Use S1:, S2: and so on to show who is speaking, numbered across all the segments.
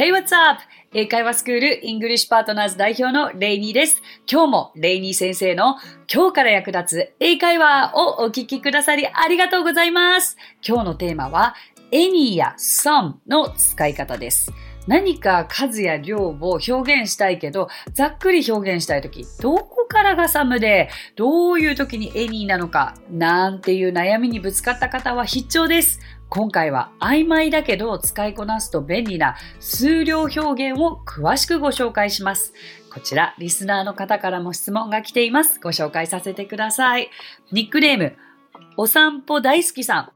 S1: Hey, what's up? 英会話スクールイングリッシュパートナーズ代表のレイニーです。今日もレイニー先生の今日から役立つ英会話をお聞きくださりありがとうございます。今日のテーマは any や some の使い方です。何か数や量を表現したいけど、ざっくり表現したいとき、どこからが some で、どういう時に any なのか、なんていう悩みにぶつかった方は必聴です。今回は曖昧だけど使いこなすと便利な数量表現を詳しくご紹介します。こちら、リスナーの方からも質問が来ています。ご紹介させてください。ニックネーム、お散歩大好きさん。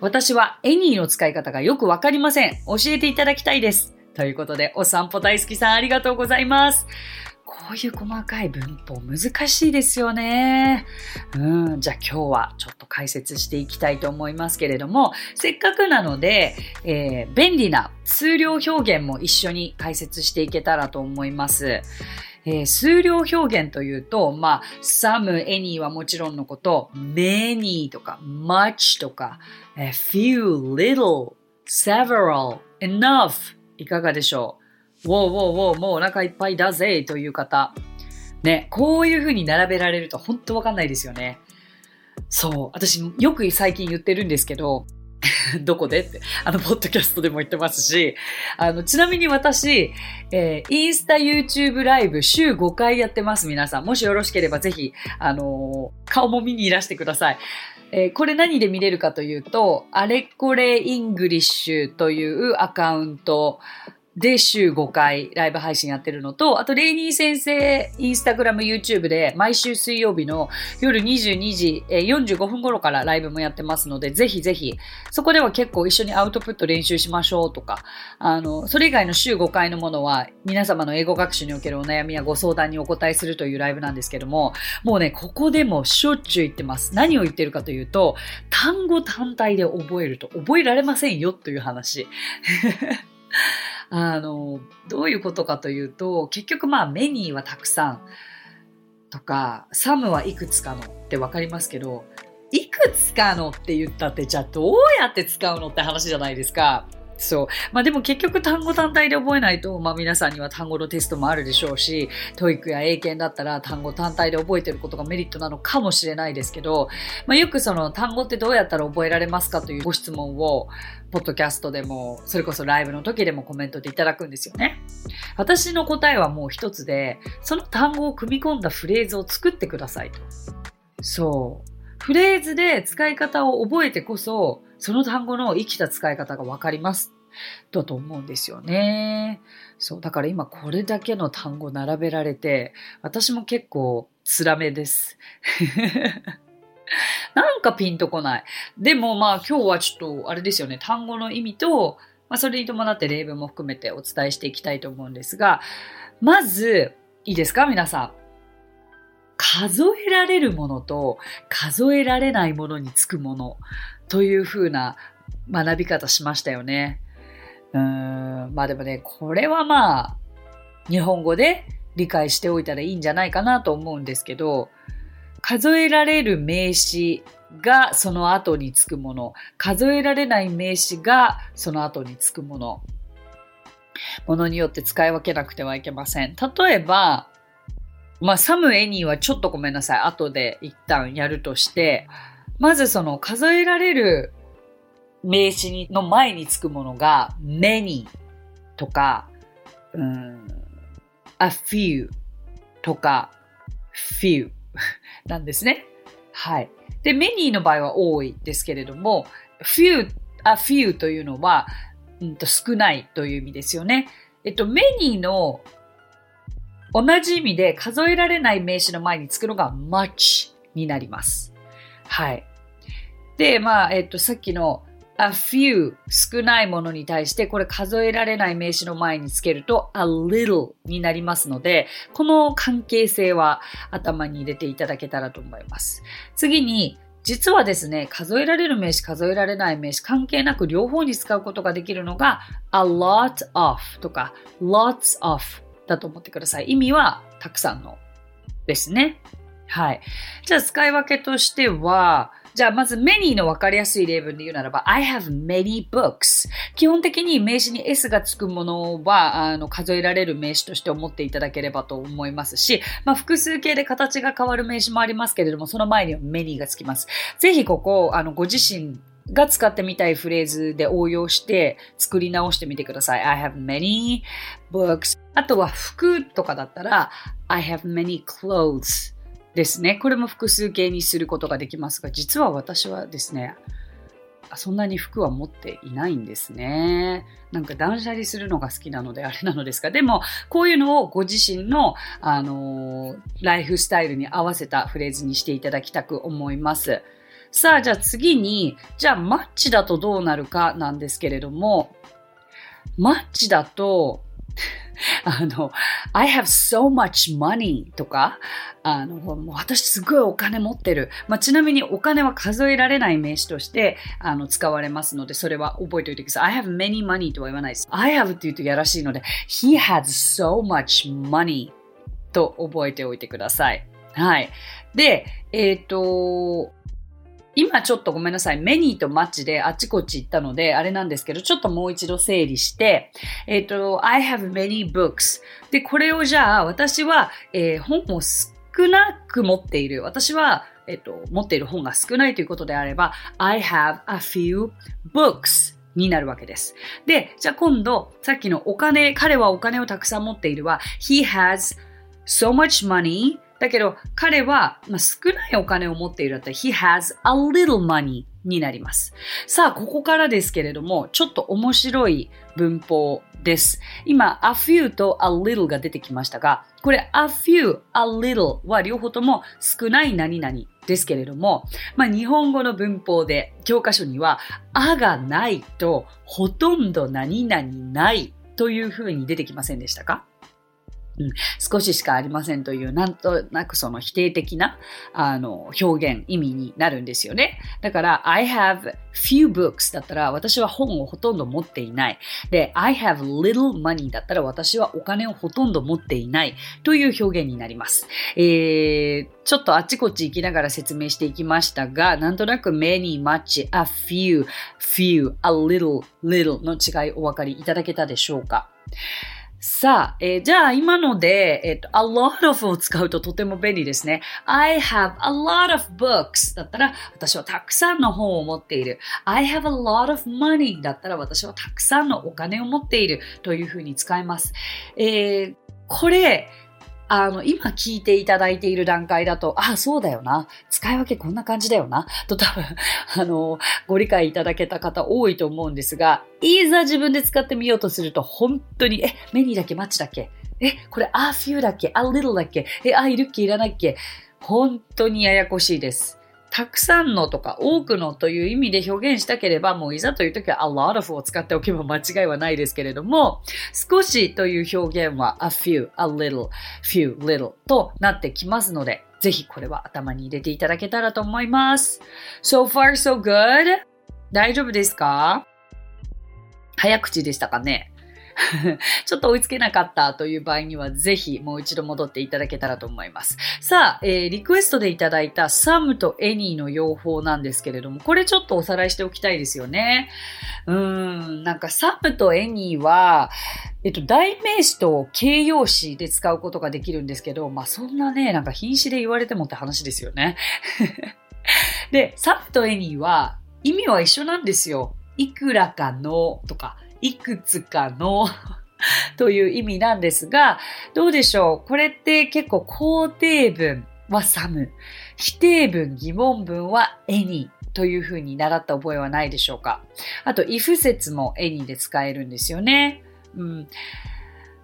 S1: 私はエニーの使い方がよくわかりません。教えていただきたいです。ということで、お散歩大好きさんありがとうございます。こういう細かい文法難しいですよね。うん、じゃあ今日はちょっと解説していきたいと思いますけれども、せっかくなので、えー、便利な数量表現も一緒に解説していけたらと思います。えー、数量表現というと、まあ、some, any はもちろんのこと、many とか much とか、え、few, little, several, enough いかがでしょう？ウォーウォーウォー、もうお腹いっぱいだぜという方。ね、こういう風に並べられると本当わかんないですよね。そう。私、よく最近言ってるんですけど、どこでって、あの、ポッドキャストでも言ってますし、あの、ちなみに私、えー、インスタ、YouTube ライブ週5回やってます、皆さん。もしよろしければぜひ、あのー、顔も見にいらしてください。えー、これ何で見れるかというと、あれこれイングリッシュというアカウントで週5回ライブ配信やってるのと、あとレイニー先生インスタグラム YouTube で毎週水曜日の夜22時45分頃からライブもやってますので、ぜひぜひ、そこでは結構一緒にアウトプット練習しましょうとか、あの、それ以外の週5回のものは皆様の英語学習におけるお悩みやご相談にお答えするというライブなんですけども、もうね、ここでもしょっちゅう言ってます。何を言ってるかというと、単語単体で覚えると覚えられませんよという話。あの、どういうことかというと、結局まあ many はたくさんとか、 some はいくつかのってわかりますけど、いくつかのって言ったって、じゃあどうやって使うのって話じゃないですか。そう。まあでも結局単語単体で覚えないと、まあ皆さんには単語のテストもあるでしょうし、 TOEIC や英検だったら単語単体で覚えてることがメリットなのかもしれないですけど、まあよくその単語ってどうやったら覚えられますかというご質問を、ポッドキャストでも、それこそライブの時でもコメントでいただくんですよね。私の答えはもう一つで、その単語を組み込んだフレーズを作ってくださいと。そう。フレーズで使い方を覚えてこそ、その単語の生きた使い方がわかります。だと思うんですよね。そう。だから今これだけの単語並べられて、私も結構つらめです。なんかピンとこない。でもまあ今日はちょっとあれですよね。単語の意味と、まあ、それに伴って例文も含めてお伝えしていきたいと思うんですが、まず、いいですか皆さん。数えられるものと数えられないものにつくものというふうな学び方しましたよね。うん、まあでもね、これはまあ、日本語で理解しておいたらいいんじゃないかなと思うんですけど、数えられる名詞がその後につくもの、数えられない名詞がその後につくもの、ものによって使い分けなくてはいけません。例えば、まあ、サムエニーはちょっとごめんなさい。後で一旦やるとして、まずその数えられる名詞の前につくものが many とか、うん、a few とか few なんですね。はい。で、many の場合は多いですけれども、few, a few というのは、うんと少ないという意味ですよね。えっと、many の同じ意味で数えられない名詞の前につくのが much になります。はい。で、まあ、えっと、さっきの a few 少ないものに対してこれ数えられない名詞の前につけると a little になりますので、この関係性は頭に入れていただけたらと思います。次に、実はですね、数えられる名詞、数えられない名詞、関係なく両方に使うことができるのが a lot of とか lots of だと思ってください。意味はたくさんのですね。はい。じゃあ使い分けとしては、じゃあまず many の分かりやすい例文で言うならば I have many books 基本的に名詞に s がつくものはあの数えられる名詞として思っていただければと思いますし、まあ、複数形で形が変わる名詞もありますけれどもその前には many がつきます。ぜひここあのご自身が使ってみたいフレーズで応用して作り直してみてください。I have many books. あとは服とかだったら I have many clothes ですね。これも複数形にすることができますが、実は私はですね、そんなに服は持っていないんですね。なんか断捨離するのが好きなのであれなのですが、でもこういうのをご自身の、あのー、ライフスタイルに合わせたフレーズにしていただきたく思います。さあ、じゃあ次に、じゃあマッチだとどうなるかなんですけれども、マッチだと、あの、I have so much money とか、あの、もう私すごいお金持ってる。まあ、ちなみにお金は数えられない名詞としてあの使われますので、それは覚えておいてください。I have many money とは言わないです。I have って言うとやらしいので、He has so much money と覚えておいてください。はい。で、えっ、ー、と、今ちょっとごめんなさい。メニーとマッチであちこち行ったので、あれなんですけど、ちょっともう一度整理して、えっ、ー、と、I have many books. で、これをじゃあ、私は、えー、本を少なく持っている。私は、えっ、ー、と、持っている本が少ないということであれば、I have a few books. になるわけです。で、じゃあ今度、さっきのお金、彼はお金をたくさん持っているは、he has so much money だけど、彼は、まあ、少ないお金を持っているだったら、he has a little money になります。さあ、ここからですけれども、ちょっと面白い文法です。今、a few と a little が出てきましたが、これ a few, a little は両方とも少ない何々ですけれども、まあ、日本語の文法で教科書には、あがないとほとんど何々ないというふうに出てきませんでしたか？うん、少ししかありませんという、なんとなくその否定的な、あの、表現、意味になるんですよね。だから、I have few books だったら、私は本をほとんど持っていない。で、I have little money だったら、私はお金をほとんど持っていないという表現になります。えー、ちょっとあっちこっち行きながら説明していきましたが、なんとなく many, much, a few, few, a little, little の違いお分かりいただけたでしょうか？さあ、えー、じゃあ今ので、えっ、と、a lot of を使うととても便利ですね。I have a lot of books だったら私はたくさんの本を持っている。I have a lot of money だったら私はたくさんのお金を持っているというふうに使います。えー、これ、あの、今聞いていただいている段階だと、あ、そうだよな。使い分けこんな感じだよな。と多分、あの、ご理解いただけた方多いと思うんですが、いざ自分で使ってみようとすると、本当に、え、メニーだけマッチだっけ？え、これ、あ、フューだっけ？あ、リトルだっけ？え、あ、いるっけ？いらないっけ？本当にややこしいです。たくさんのとか多くのという意味で表現したければ、もういざという時は a lot of を使っておけば間違いはないですけれども、少しという表現は a few, a little, few, little となってきますので、ぜひこれは頭に入れていただけたらと思います。So far so good? 大丈夫ですか？早口でしたかね？ちょっと追いつけなかったという場合には、ぜひもう一度戻っていただけたらと思います。さあ、えー、リクエストでいただいたサムとエニーの用法なんですけれども、これちょっとおさらいしておきたいですよね。うーん、なんか some と any は、えっと、代名詞と形容詞で使うことができるんですけど、まあそんなね、なんか品詞で言われてもって話ですよね。で、 some と any は意味は一緒なんですよ。いくらかのとか、いくつかの という意味なんですが、どうでしょう？これって結構肯定文は some、否定文、疑問文は any というふうに習った覚えはないでしょうか？あと、if 説もエニで使えるんですよね。うん。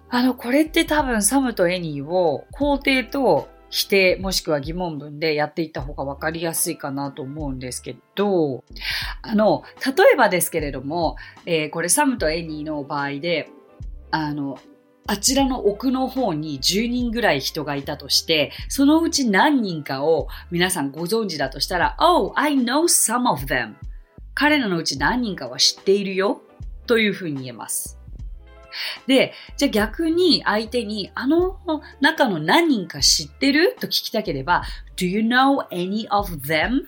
S1: あの、これって多分 some と any を肯定と否定もしくは疑問文でやっていった方が分かりやすいかなと思うんですけど、あの、例えばですけれども、えー、これ some と any の場合で、あの、あちらの奥の方に10人ぐらい人がいたとして、そのうち何人かを皆さんご存知だとしたら、Oh, I know some of them. 彼らのうち何人かは知っているよというふうに言えます。で、じゃあ逆に相手に、あの中の何人か知ってると聞きたければ、Do you know any of them?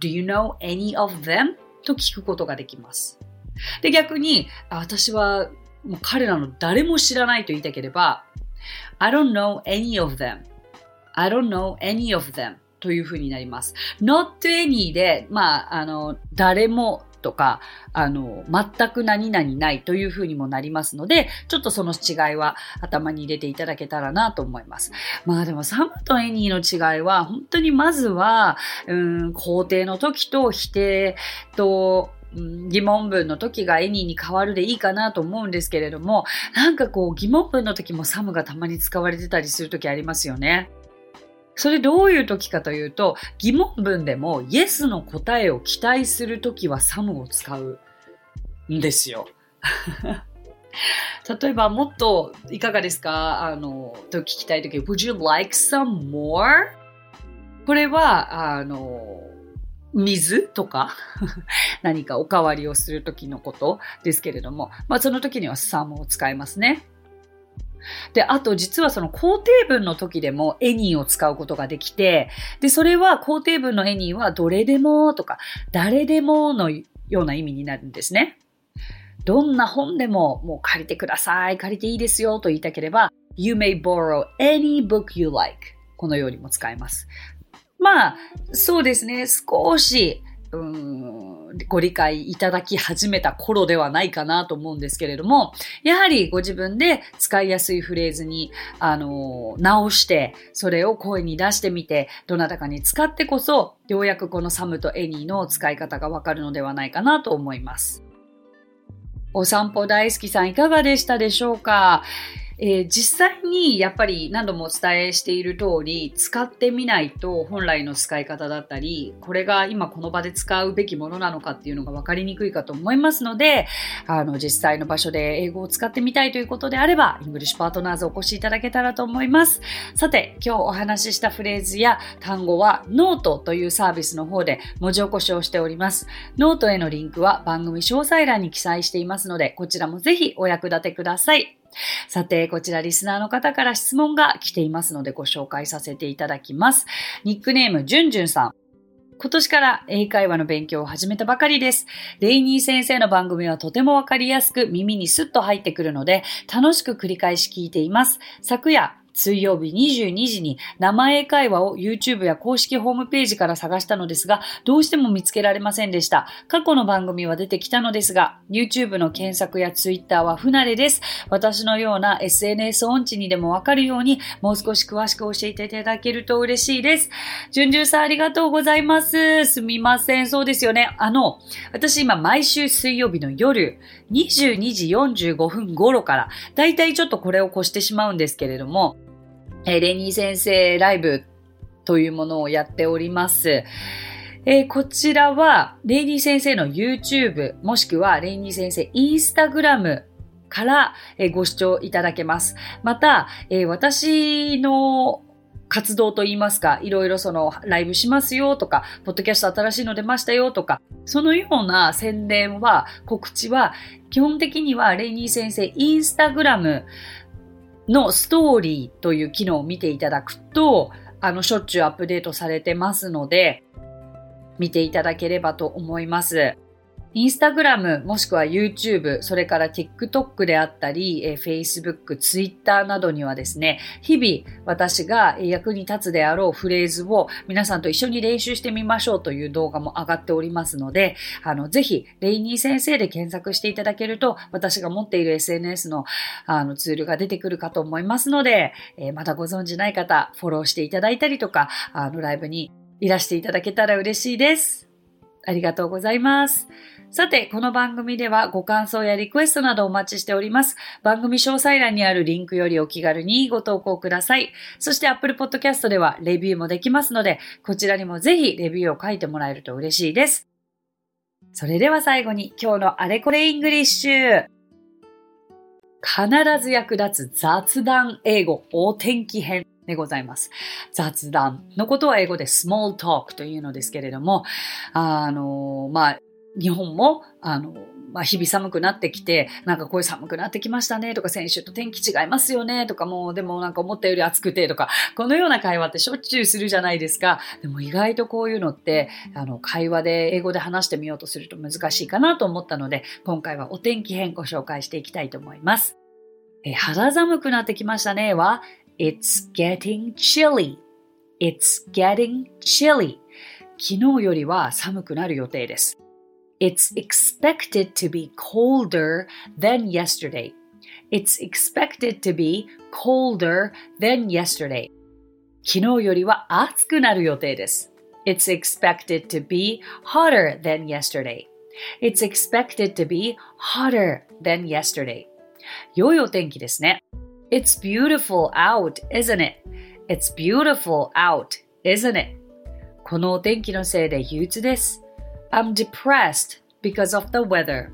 S1: Do you know any of them? と聞くことができます。で、逆に、私はもう彼らの誰も知らないと言いたければ、I don't know any of them.I don't know any of them. というふうになります。not any で、まあ、あの、誰もとか、あの、全く何々ないというふうにもなりますので、ちょっとその違いは頭に入れていただけたらなと思います。まあでも some と any の違いは、本当にまずは、うん、肯定の時と否定と、疑問文の時が any に変わるでいいかなと思うんですけれども、なんかこう疑問文の時も some がたまに使われてたりする時ありますよね。それどういう時かというと、疑問文でも Yes の答えを期待する時は some を使うんですよ。例えばもっといかがですか？あの、と聞きたい時 Would you like some more? これは、あの、水とか 何かおかわりをする時のことですけれども、まあその時には some を使いますね。で、あと実はその肯定文の時でもエニーを使うことができて、で、それは肯定文のエニーはどれでもとか誰でものような意味になるんですね。どんな本でももう借りてください、借りていいですよと言いたければ、You may borrow any book you like このようにも使えます。まあ、そうですね。少しうんご理解いただき始めた頃ではないかなと思うんですけれども、やはりご自分で使いやすいフレーズに、あの、直して、それを声に出してみて、どなたかに使ってこそ、ようやくこのサムとエニーの使い方がわかるのではないかなと思います。お散歩大好きさんいかがでしたでしょうか？えー、実際にやっぱり何度もお伝えしている通り使ってみないと本来の使い方だったりこれが今この場で使うべきものなのかっていうのが分かりにくいかと思いますのであの実際の場所で英語を使ってみたいということであればイングリッシュパートナーズお越しいただけたらと思います。さて今日お話ししたフレーズや単語はノートというサービスの方で文字起こしをしております。ノートへのリンクは番組詳細欄に記載していますのでこちらもぜひお役立てください。さて、こちらリスナーの方から質問が来ていますのでご紹介させていただきます。ニックネーム、じゅんじゅんさん。今年から英会話の勉強を始めたばかりです。レイニー先生の番組はとてもわかりやすく耳にスッと入ってくるので楽しく繰り返し聞いています。昨夜、水曜日22時に生英会話を YouTube や公式ホームページから探したのですが、どうしても見つけられませんでした。過去の番組は出てきたのですが、YouTube の検索や Twitter は不慣れです。私のような SNS 音痴にでもわかるように、もう少し詳しく教えていただけると嬉しいです。じゅんじゅんさんありがとうございます。すみません。そうですよね。あの、私今毎週水曜日の夜、22時45分頃から、だいたいちょっとこれを越してしまうんですけれども、えレニー先生ライブというものをやっております。えー、こちらは、レイニー先生の YouTube、もしくはレイニー先生 Instagram から、えー、ご視聴いただけます。また、えー、私の活動といいますか、いろいろそのライブしますよとか、ポッドキャスト新しいの出ましたよとか、そのような宣伝は、告知は、基本的にはレイニー先生インスタグラムのストーリーという機能を見ていただくと、あの、しょっちゅうアップデートされてますので、見ていただければと思います。インスタグラムもしくは YouTube、それから TikTok であったり、え Facebook、Twitter などにはですね、日々私が役に立つであろうフレーズを皆さんと一緒に練習してみましょうという動画も上がっておりますので、あの、ぜひ、レイニー先生で検索していただけると、私が持っている SNS のあのツールが出てくるかと思いますので、えー、まだご存知ない方、フォローしていただいたりとか、あの、ライブにいらしていただけたら嬉しいです。ありがとうございます。さて、この番組ではご感想やリクエストなどお待ちしております。番組詳細欄にあるリンクよりお気軽にご投稿ください。そして Apple Podcast ではレビューもできますので、こちらにもぜひレビューを書いてもらえると嬉しいです。それでは最後に今日のあれこれイングリッシュ。必ず役立つ雑談英語お天気編。でございます。雑談のことは英語で small talk というのですけれども、あの、まあ、日本も、あの、まあ、日々寒くなってきて、なんかこういう寒くなってきましたねとか、先週と天気違いますよねとか、もうでもなんか思ったより暑くてとか、このような会話ってしょっちゅうするじゃないですか。でも意外とこういうのって、あの、会話で英語で話してみようとすると難しいかなと思ったので、今回はお天気編ご紹介していきたいと思います。え肌寒くなってきましたねは、It's getting chilly. It's getting chilly. 昨日よりは寒くなる予定です。It's expected to be colder than yesterday. It's expected to be colder than yesterday. 昨日よりは暑くなる予定です。It's expected to be hotter than yesterday. It's expected to be hotter than yesterday. 良いお天気ですね。It's beautiful out, isn't it? It's beautiful out, isn't it? このお天気のせいで憂鬱です。 I'm depressed because of the weather.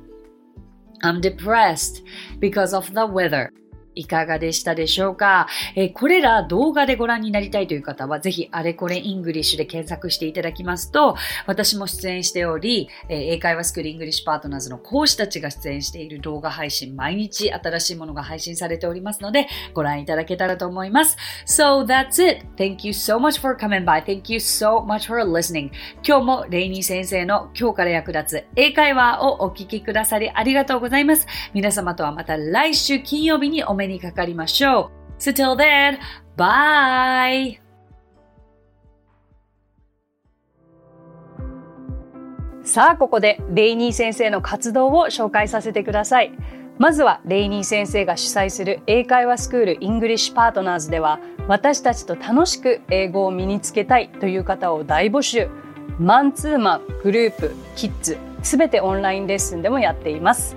S1: I'm depressed because of the weather. いかがでしたでしょうか、え、これら動画でご覧になりたいという方は、ぜひあれこれイングリッシュで検索していただきますと、私も出演しており、え、英会話スクールイングリッシュパートナーズの講師たちが出演している動画配信、毎日新しいものが配信されておりますので、ご覧いただけたらと思います。So that's it. Thank you so much for coming by. Thank you so much for listening. 今日もレイニー先生の今日から役立つ英会話をお聞きくださりありがとうございます。皆様とはまた来週金曜日にお目にかかりましょう。So till then, bye! さあ、ここでレイニー先生の活動を紹介させてください。まずはレイニー先生が主催する英会話スクールイングリッシュパートナーズでは私たちと楽しく英語を身につけたいという方を大募集マンツーマングループキッズすべてオンラインレッスンでもやっています